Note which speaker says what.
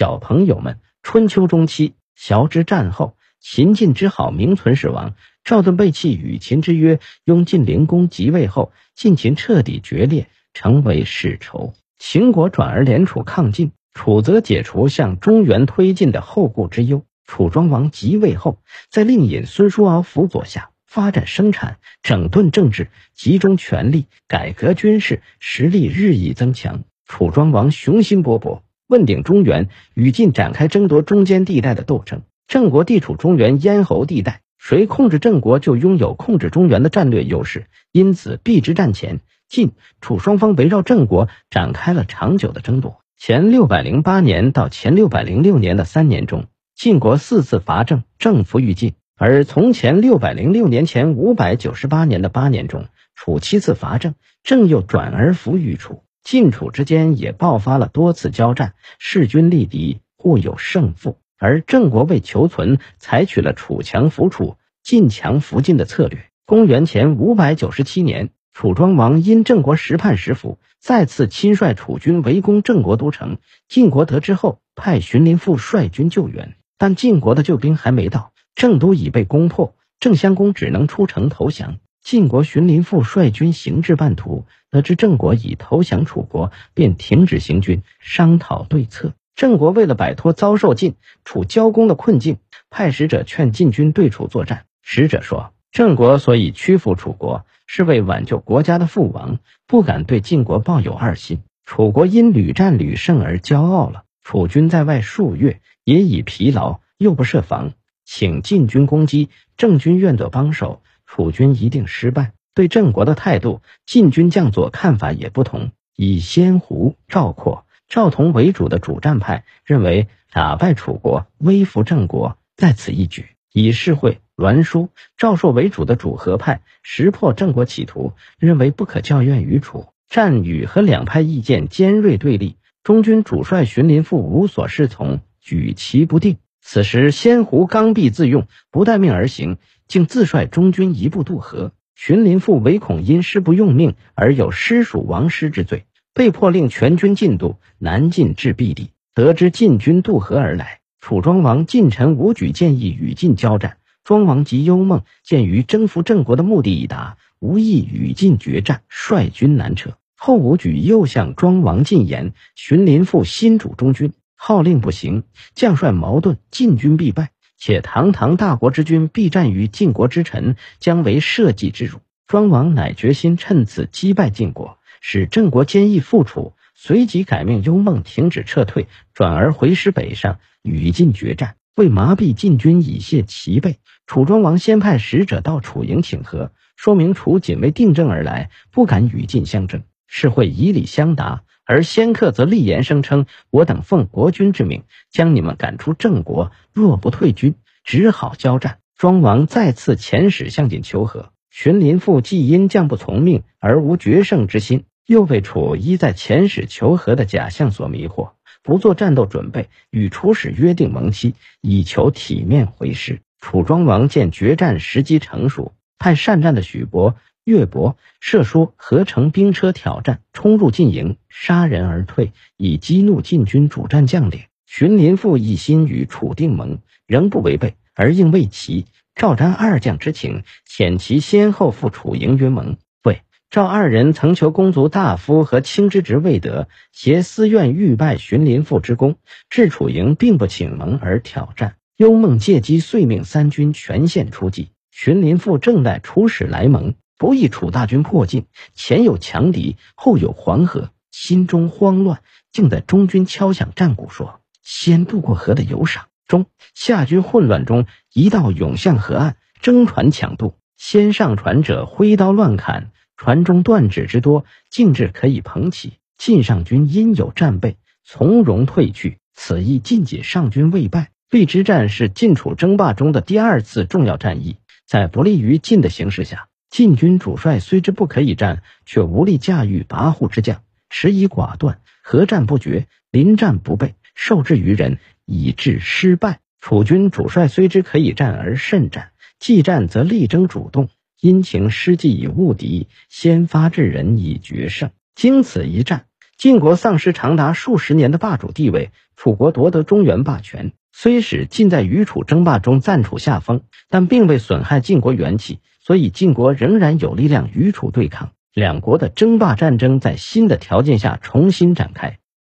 Speaker 1: 小朋友们，春秋中期，小之战后，秦晋之好名存实亡。赵盾背弃与秦之约，拥晋灵公即位后，晋秦彻底决裂，成为世仇。秦国转而联楚抗晋，楚则解除向中原推进的后顾之忧。楚庄王即位后，在令尹孙叔敖辅佐下，发展生产，整顿政治，集中权力，改革军事，实力日益增强。楚庄王雄心勃勃，问鼎中原，与晋展开争夺中间地带的斗争。郑国地处中原咽喉地带。谁控制郑国，就拥有控制中原的战略优势。因此，避之战前，晋楚双方围绕郑国展开了长久的争夺。前六百零八年到前六百零六年的三年中，晋国四次伐郑，郑服于晋；而从前六百零六年前五百九十八年的八年中，楚七次伐郑，郑又转而服于楚。晋楚之间也爆发了多次交战，势均力敌，互有胜负。而郑国为求存，采取了楚强扶楚、晋强扶晋的策略。公元前五百九十七年，楚庄王因郑国时叛时服，再次亲率楚军围攻郑国都城。晋国得知后，派荀林父率军救援，但晋国的救兵还没到，郑都已被攻破，郑襄公只能出城投降。晋国荀林父率军行至半途，得知郑国已投降楚国，便停止行军，商讨对策。郑国为了摆脱遭受晋楚交攻的困境，派使者劝晋军对楚作战。使者说，郑国所以屈服楚国，是为挽救国家的覆亡，不敢对晋国抱有二心。楚国因屡战屡胜而骄傲了，楚军在外数月也已疲劳，又不设防，请晋军攻击，郑军愿得帮手，楚军一定失败。对郑国的态度，晋军将佐看法也不同。以先胡、赵括。赵同为主的主战派认为，打败楚国，威服郑国，在此一举。以士会、栾书、赵朔为主的主和派识破郑国企图，认为不可教怨于楚。战与和两派意见尖锐对立，中军主帅荀林父无所适从，举棋不定。此时，先胡刚愎自用，不待命而行，竟自率中军一步渡河。荀林父唯恐因师不用命而有师属亡师之罪。被迫令全军进渡，南进至毕地。得知晋军渡河而来，楚庄王晋臣武举建议与晋交战。庄王及幽梦鉴于征服郑国的目的已达，无意与晋决战，率军南撤。后武举又向庄王进言：荀林父新主中军，号令不行，将帅矛盾，晋军必败。且堂堂大国之君，必战于晋国之臣，将为社稷之辱。庄王乃决心趁此击败晋国。使郑国坚毅复楚，随即改命幽梦停止撤退，转而回师北上与晋决战，为麻痹晋军以泄其备。楚庄王先派使者到楚营请和，说明楚仅为定政而来，不敢与晋相争，是会以礼相答。而先客则立言声称：“我等奉国君之命，将你们赶出郑国，若不退军，只好交战。”庄王再次遣使向晋求和，荀林父既因将不从命而无决胜之心。又被楚依在遣使求和的假象所迷惑，不做战斗准备，与楚使约定盟期，以求体面回师。楚庄王见决战时机成熟，派善战的许伯、岳伯、射书合成兵车挑战，冲入晋营，杀人而退，以激怒晋军主战将领。荀林父一心与楚定盟，仍不违背，而应魏齐、赵詹二将之请，遣其先后赴楚营约盟。魏赵二人曾求公族大夫和卿之职未得，携私愿欲拜荀林父之功，至楚营并不请盟而挑战。幽梦借机遂命三军全线出击。荀林父正待楚使来盟，不意楚大军迫境，前有强敌，后有黄河，心中慌乱，竟在中军敲响战鼓，说：“先渡过河的有赏。”中下军混乱中，一道涌向河岸，争船抢渡。先上船者挥刀乱砍。船中断指之多，竟至可以捧起。晋上军因有战备，从容退去。此役晋解上军未败。邲之战是晋楚争霸中的第二次重要战役，在不利于晋的形势下，晋军主帅虽知不可以战，却无力驾驭跋扈之将，迟疑寡断，合战不决，临战不备，受制于人，以致失败。楚军主帅虽知可以战而慎战，既战则力争主动。因情失计以误敌，先发制人以决胜。经此一战，晋国丧失长达数十年的霸主地位，楚国夺得中原霸权，虽使晋在与楚争霸中暂处下风，但并未损害晋国元气，所以晋国仍然有力量与楚对抗。两国的争霸战争在新的条件下重新展开。